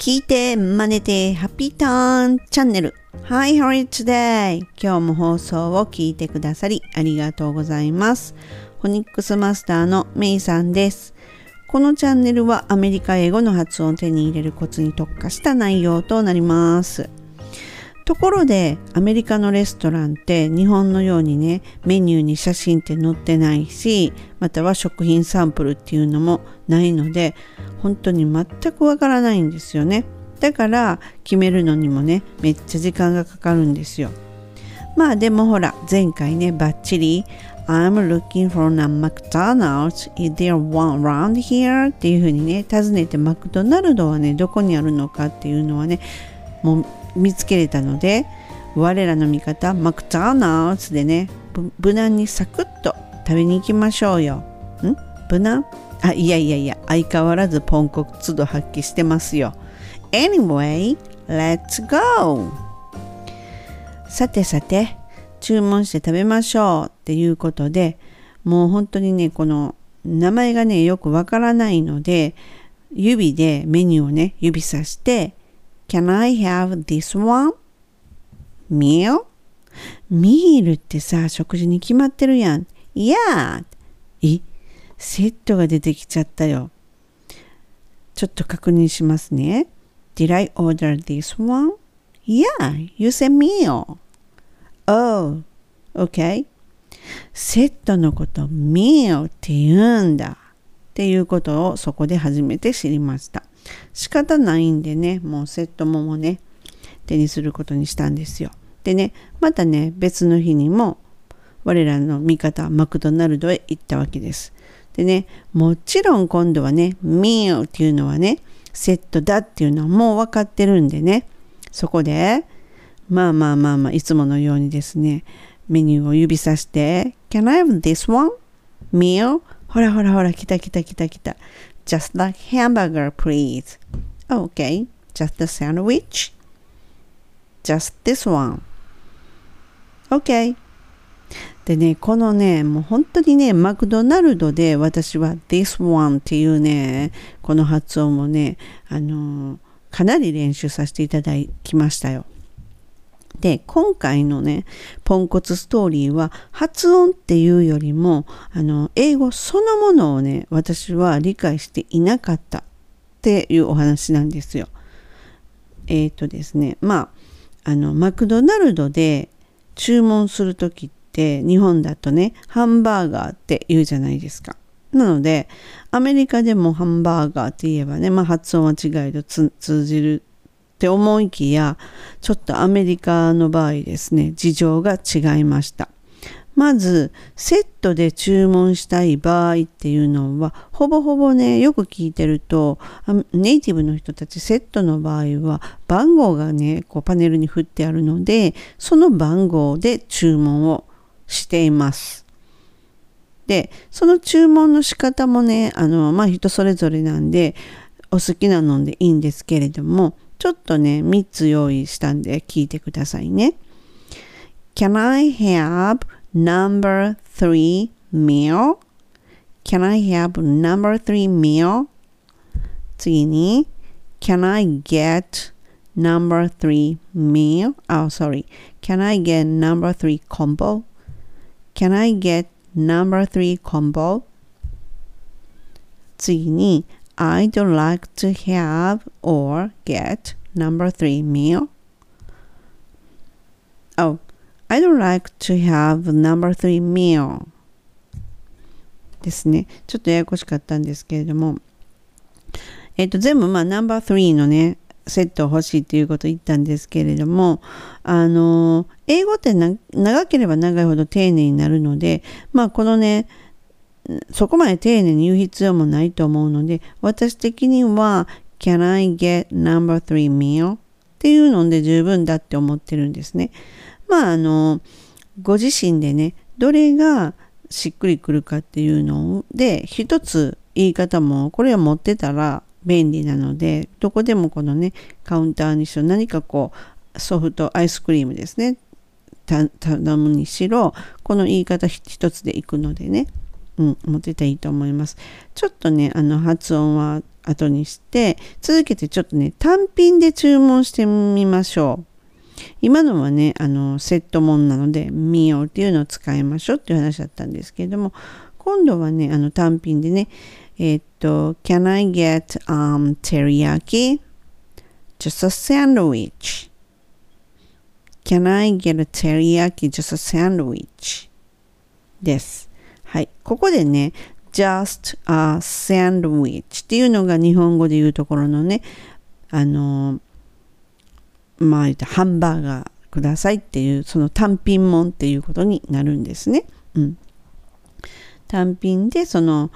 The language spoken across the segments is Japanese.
聞いて、真似て、ハッピーターンチャンネル。Hi, how are you today? 今日も放送を聞いてくださりありがとうございます。フォニックスマスターのメイさんです。このチャンネルはアメリカ英語の発音を手に入れるコツに特化した内容となります。ところでアメリカのレストランって日本のようにねメニューに写真って載ってないしまたは食品サンプルっていうのもないので本当に全くわからないんですよねだから決めるのにもねめっちゃ時間がかかるんですよまあでもほら前回ねバッチリ I'm looking for a McDonald's. Is there one around here? っていうふうにね尋ねてマクドナルドはねどこにあるのかっていうのはねもう見つけれたので我らの味方マクドナルズでね無難にサクッと食べに行きましょうよ。ん？無難？あいやいやいや相変わらずポンコツ度発揮してますよ。Anyway let's go! さてさて注文して食べましょうっていうことでもう本当にねこの名前がねよくわからないので指でメニューをね指さして Can I have this one? meal? ミールってさ、食事に決まってるやん。Yeah! え、セットが出てきちゃったよ。ちょっと確認しますね。Did I order this one? Yeah, you said meal. Oh, okay. セットのこと meal って言うんだ。っていうことをそこで初めて知りました。仕方ないんでね、もうセットももね、手にすることにしたんですよ。でね、またね、別の日にも、我らの味方、マクドナルドへ行ったわけです。でね、もちろん今度はね、ミールっていうのはね、セットだっていうのはもう分かってるんでね、そこで、まあまあまあまあ、いつものようにですね、メニューを指さして、Can I have this one? meal? ほらほらほら、来た来た来た来た。Just the hamburger, please. Okay, just the sandwich. Just this one. Okay. でね、このね、もう本当にね、マクドナルドで私は this one っていうね、この発音をね、あのかなり練習させていただきましたよ。で、今回のね、ポンコツストーリーは発音っていうよりも、あの、英語そのものをね、私は理解していなかったっていうお話なんですよ。えっ、ー、とですね、まあ、あの、マクドナルドで注文する時って日本だとね、ハンバーガーって言うじゃないですか。なので、アメリカでもハンバーガーって言えばね、まあ発音は違いと通じるって思いきや、ちょっとアメリカの場合ですね、事情が違いました。まず、セットで注文したい場合っていうのは、ほぼほぼね、よく聞いてると、ネイティブの人たちセットの場合は、番号がね、こうパネルに振ってあるので、その番号で注文をしています。で、その注文の仕方もね、あの、まあ、人それぞれなんで、お好きなのでいいんですけれども、ちょっとね、3つ用意したんで聞いてくださいね。Can I have number three meal? Can I have number three meal? 次に Can I get number three meal? Oh, sorry. Can I get number three combo? Can I get number three combo? 次に I don't like to have or get number three meal. Oh, I don't like to have number three meal. ですね。ちょっとややこしかったんですけれども、えっ、と、全部、まあ、ナンバー3のね、セット欲しいっていうこと言ったんですけれども、あの、英語って長ければ長いほど丁寧になるので、まあ、このね、そこまで丁寧に言う必要もないと思うので、私的には、Can I get number three meal? っていうので十分だって思ってるんですね。まあ、あの、ご自身でね、どれがしっくりくるかっていうので、一つ言い方も、これを持ってたら便利なので、どこでもこのね、カウンターにしろ、何かこう、ソフトアイスクリームですね。頼むにしろ、この言い方一つでいくのでね。うん、持っていいと思います。ちょっとね、あの発音は後にして、続けてちょっとね、単品で注文してみましょう。今のはね、あの、セットもんなので、ミオっていうのを使いましょうっていう話だったんですけれども、今度はね、あの単品でね、えっと、Can I get、um, teriyaki? Just a sandwich. Can I get a teriyaki? Just a sandwich? です。はい。ここでね、just a sandwich っていうのが日本語で言うところのね、あの、まあ言った、ハンバーガーくださいっていう、その単品もんっていうことになるんですね。うん。単品でその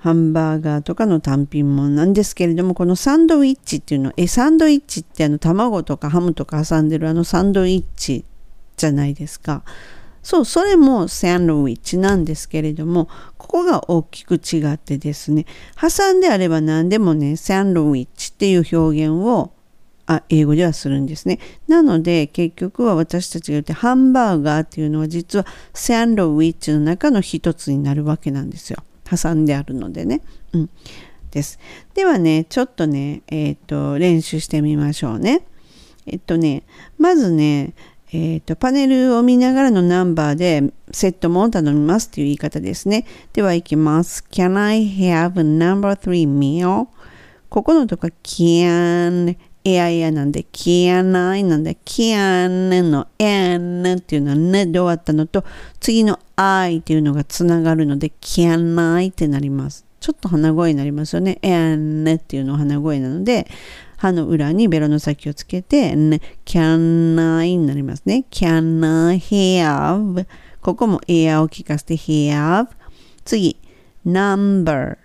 ハンバーガーとかの単品もんなんですけれどもこのサンドイッチっていうのえサンドイッチってあの卵とかハムとか挟んでるあのサンドイッチじゃないですかそうそれもサンドイッチなんですけれどもここが大きく違ってですね挟んであれば何でもねサンドイッチっていう表現をあ英語ではするんですね。なので結局は私たちが言ってハンバーガーっていうのは実はサンドウィッチの中の一つになるわけなんですよ。挟んであるのでね。うん。です。ではね、ちょっとね、えっ、ー、と、練習してみましょうね。えっとね、まずね、えっ、ー、と、パネルを見ながらのナンバーでセットも頼みますっていう言い方ですね。では、いきます。Can I have a number three meal? ここのとこ can いやいやなんで、きやないなんで、きやねの n っていうのはねで終わったのと、次の i っていうのがつながるので、きやないってなります。ちょっと鼻声になりますよね。n っていうの鼻声なので、歯の裏にベロの先をつけて、ね、can I になりますね。can I have ここもエアを聞かせて have 次、number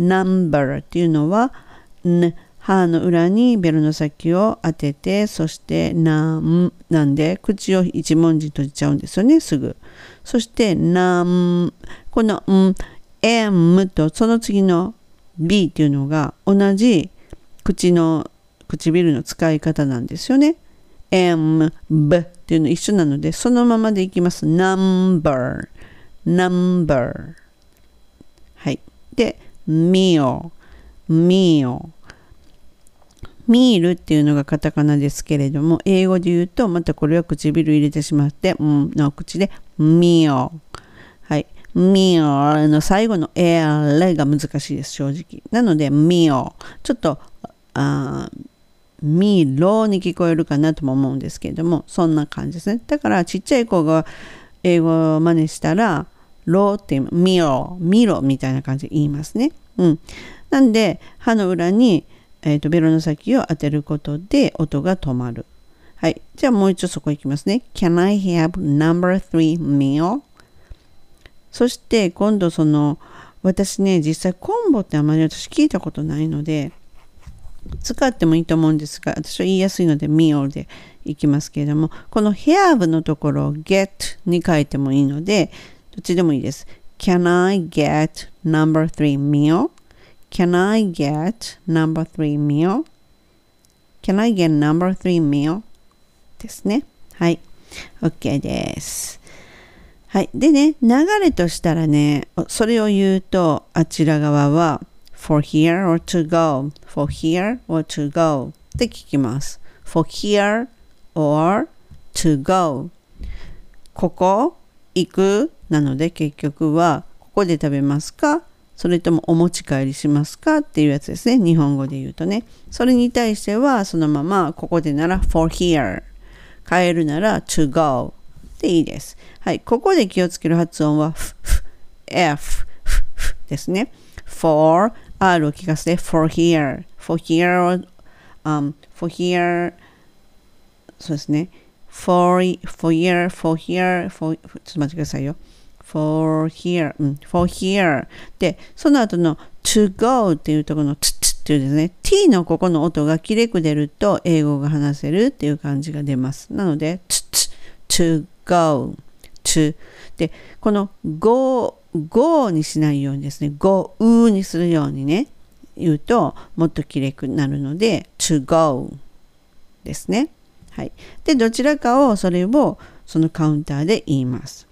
number っていうのは、ね歯の裏にベルの先を当てて、そしてなんなんで口を一文字閉じちゃうんですよね、すぐ。そしてなんこのん、m とその次の b っていうのが同じ口の唇の使い方なんですよね。m, b っていうの一緒なので、そのままでいきます。number, number. はい。で、meal, meal. ミールっていうのがカタカナですけれども、英語で言うと、またこれは唇入れてしまって、うんの口で、ミオ。はい。ミオの最後のエアレが難しいです、正直。なので、ミオ。ちょっと、あミロに聞こえるかなとも思うんですけれども、そんな感じですね。だから、ちっちゃい子が英語を真似したら、ローってミロ、ミロみたいな感じで言いますね。うん。なんで、歯の裏に、えーと、ベロの先を当てることで音が止まる。はい。じゃあもう一度そこ行きますね。Can I have number three meal? そして今度その私ね実際コンボってあまり私聞いたことないので使ってもいいと思うんですが私は言いやすいので meal でいきますけれどもこの have のところを get に書いてもいいのでどっちでもいいです。Can I get number three meal? Can I get number three meal? Can I get number three meal? ですね。はい。OK です。はい。でね、流れとしたらね、それを言うと、あちら側は、for here or to go, for here or to go? って聞きます。for here or to go? ここ行くなので結局はここで食べますか？それともお持ち帰りしますか？っていうやつですね。日本語で言うとね。それに対してはそのままここでなら for here 帰るなら to go でいいです。はい。ここで気をつける発音は ff ですね。for r を聞かせて for here for here、um, for here そうですね。for, for here for here for ちょっと待ってくださいよ。for here、うん、for here で、その後の to go っていうところの t っていうですね、t のここの音がきれく出ると英語が話せるっていう感じが出ます。なので、t, to go, to で、この go, 5にしないようにですね、5うにするようにね、言うともっときれくなるので、to go ですね。はい。で、どちらかをそれをそのカウンターで言います。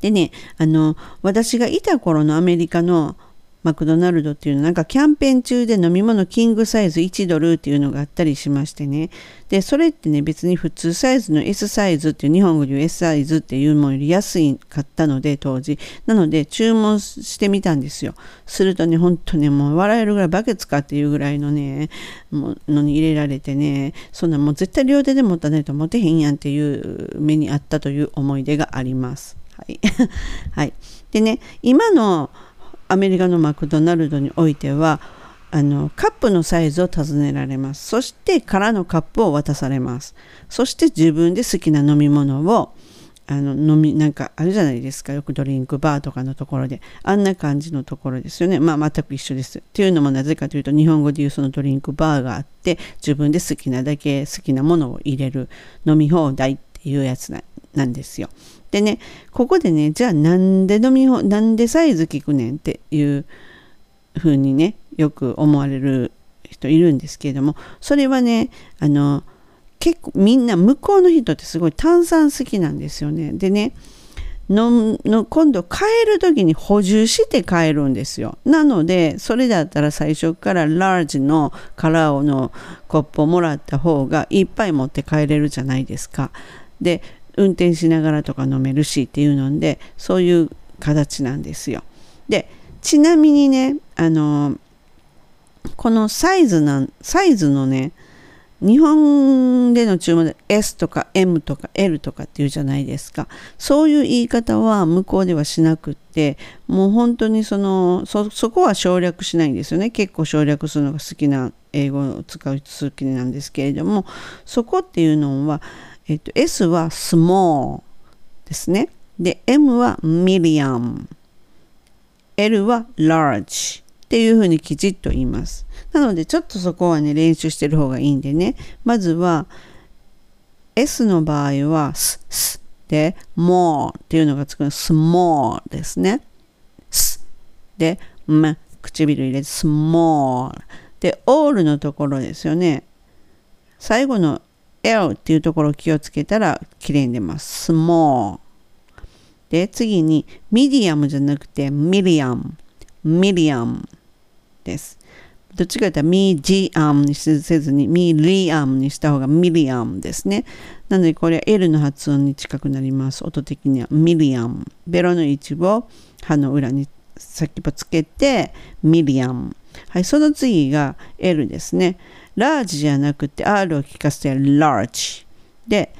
でねあの私がいた頃のアメリカのマクドナルドっていうのなんかキャンペーン中で飲み物キングサイズ1ドルっていうのがあったりしましてね。でそれってね別に普通サイズの S サイズっていう日本語で言う S サイズっていうものより安いかったので当時。なので注文してみたんですよ。するとねほんとねもう笑えるぐらいバケツかっていうぐらいのねものに入れられてねそんなもう絶対両手で持たないと持てへんやんっていう目にあったという思い出があります。はい、はい、でね今のアメリカのマクドナルドにおいてはあのカップのサイズを尋ねられます。そして空のカップを渡されます。そして自分で好きな飲み物をあの飲みなんかあるじゃないですか。よくドリンクバーとかのところで。あんな感じのところですよね。まあ全く一緒です。っていうのもなぜかというと日本語でいうそのドリンクバーがあって自分で好きなだけ好きなものを入れる飲み放題っていうやつなんなんですよでね、ここでね、じゃあなんで飲みほ、なんでサイズ聞くねんっていう風にね、よく思われる人いるんですけれども、それはね、あの、結構みんな向こうの人ってすごい炭酸好きなんですよね。でね、のの今度帰る時に補充して帰るんですよ。なのでそれだったら最初からラージのカラーのコップをもらった方がいっぱい持って帰れるじゃないですか。で運転しながらとか飲めるしっていうのでそういう形なんですよ。でちなみにねあのこのサイズなサイズのね日本での注文で S とか M とか L とかっていうじゃないですかそういう言い方は向こうではしなくってもう本当にそのそこは省略しないんですよね結構省略するのが好きな英語を使う好きなんですけれどもそこっていうのはえっと、S は small ですね。で、M は medium。L は large っていうふうにきちっと言います。なので、ちょっとそこはね、練習してる方がいいんでね。まずは、S の場合は、s, s で、more っていうのがつくの、small ですね。s で、m 唇入れて、small で、all のところですよね。最後の L っていうところを気をつけたら綺麗に出ます。small。で、次に medium じゃなくて medium。medium です。どっちかというとミジアムにせずにミリアムにした方がミリアムですね。なのでこれは L の発音に近くなります。音的にはミリアム。ベロの位置を歯の裏に先っぽつけてミリアム。はい、その次が L ですね。ラージじゃなくて R を聞かせて large で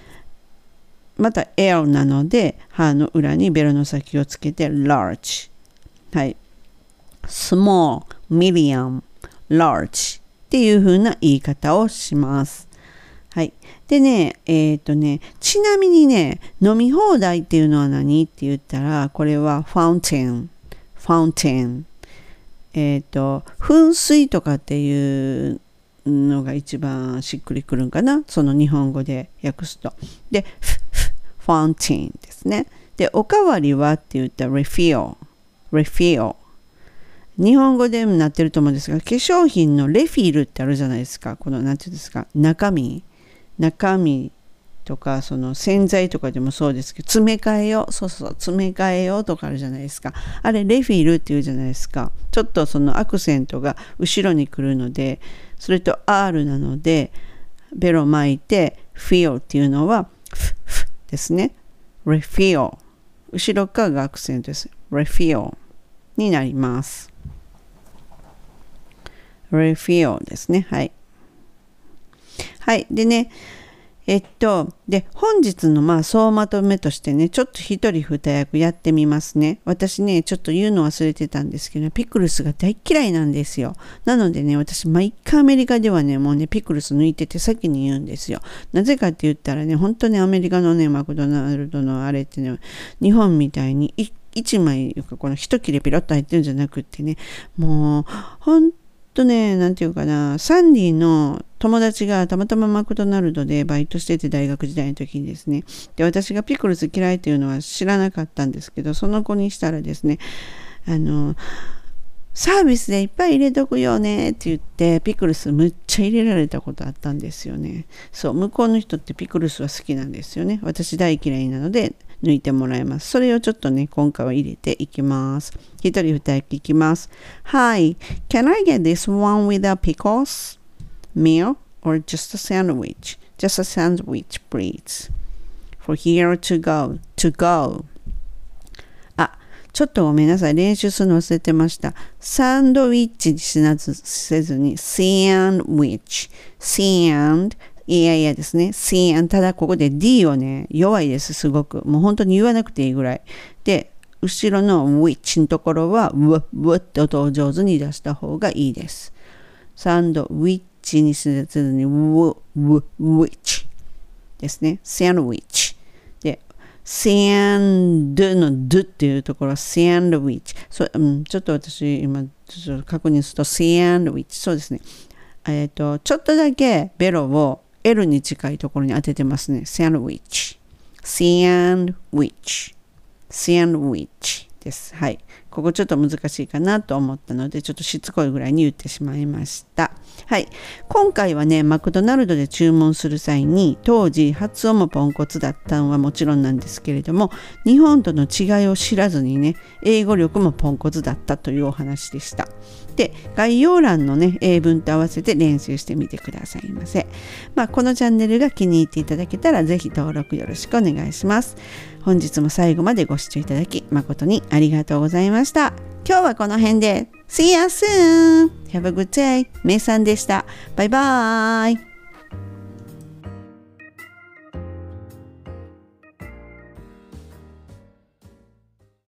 また L なので歯の裏にベロの先をつけて large はい。small medium large っていう風な言い方をします。はい。でねえっ、ー、とねちなみにね飲み放題っていうのは何って言ったらこれはファウンテンファウンテンえっ、ー、と噴水とかっていうのが一番しっくりくるんかなその日本語で訳すと。で、ファンティンですね。で、おかわりはって言ったら refill。refill。日本語でもなってると思うんですが、化粧品のレフィールってあるじゃないですか。この、なんていうんですか、中身。中身とか、その洗剤とかでもそうですけど、詰め替えよう。そうそう、詰め替えようとかあるじゃないですか。あれ、レフィールっていうじゃないですか。ちょっとそのアクセントが後ろに来るので、それと R なので、ベロ巻いて feel っていうのは、フフですね。refill。後ろ側がアクセントです。refill になります。refill ですね。はい。はい。でね、えっと、で、本日のまあ総まとめとしてね、ちょっと一人二役やってみますね。私ね、ちょっと言うの忘れてたんですけど、ピクルスが大嫌いなんですよ。なのでね、私、毎回アメリカではね、もうね、ピクルス抜いてて先に言うんですよ。なぜかって言ったらね、本当にアメリカのね、マクドナルドのあれってね、日本みたいに1枚、この一切れピロッと入ってるんじゃなくってね、もう、本とね、なんていうかな、サンディの友達がたまたまマクドナルドでバイトしてて大学時代の時にですね、で、私がピクルス嫌いっていうのは知らなかったんですけど、その子にしたらですね、あの、サービスでいっぱい入れとくよねって言って、ピクルスむっちゃ入れられたことあったんですよね。そう、向こうの人ってピクルスは好きなんですよね。私大嫌いなので、抜いてもらいます。それをちょっとね、今回は入れていきます。一人二役いきます。Hi, can I get this one with a pickles? Meal or just a sandwich? Just a sandwich, please. For here to go, to go. あ、ちょっとごめんなさい。練習するの忘れてました。サンドウィッチにしなずせずに、サンドウィッチ。サンドいやいやですね。sand。ただここで D をね、弱いです、すごく。もう本当に言わなくていいぐらい。で、後ろの which のところは、w, w って音を上手に出した方がいいです。サンドウィッチにせずに、w, w, which ですね。サンドウィッチ。で、サンドの d っていうところはサンドウィッチ。そう、うん、ちょっと私今ちょっと確認するとサンドウィッチ。そうですね。えっ、ー、と、ちょっとだけベロを L に近いところに当ててますね。サンドウィッチ。サンドウィッチ。サンドウィッチです。はい。ここちょっと難しいかなと思ったので、ちょっとしつこいぐらいに言ってしまいました。はい。今回はね、マクドナルドで注文する際に、当時発音もポンコツだったのはもちろんなんですけれども、日本との違いを知らずにね、英語力もポンコツだったというお話でした。で概要欄のね英文と合わせて練習してみてくださいませ、まあ、このチャンネルが気に入っていただけたら是非登録よろしくお願いします本日も最後までご視聴いただき誠にありがとうございました今日はこの辺で See you soon! Have a good day! めいさんでした。バイバーイ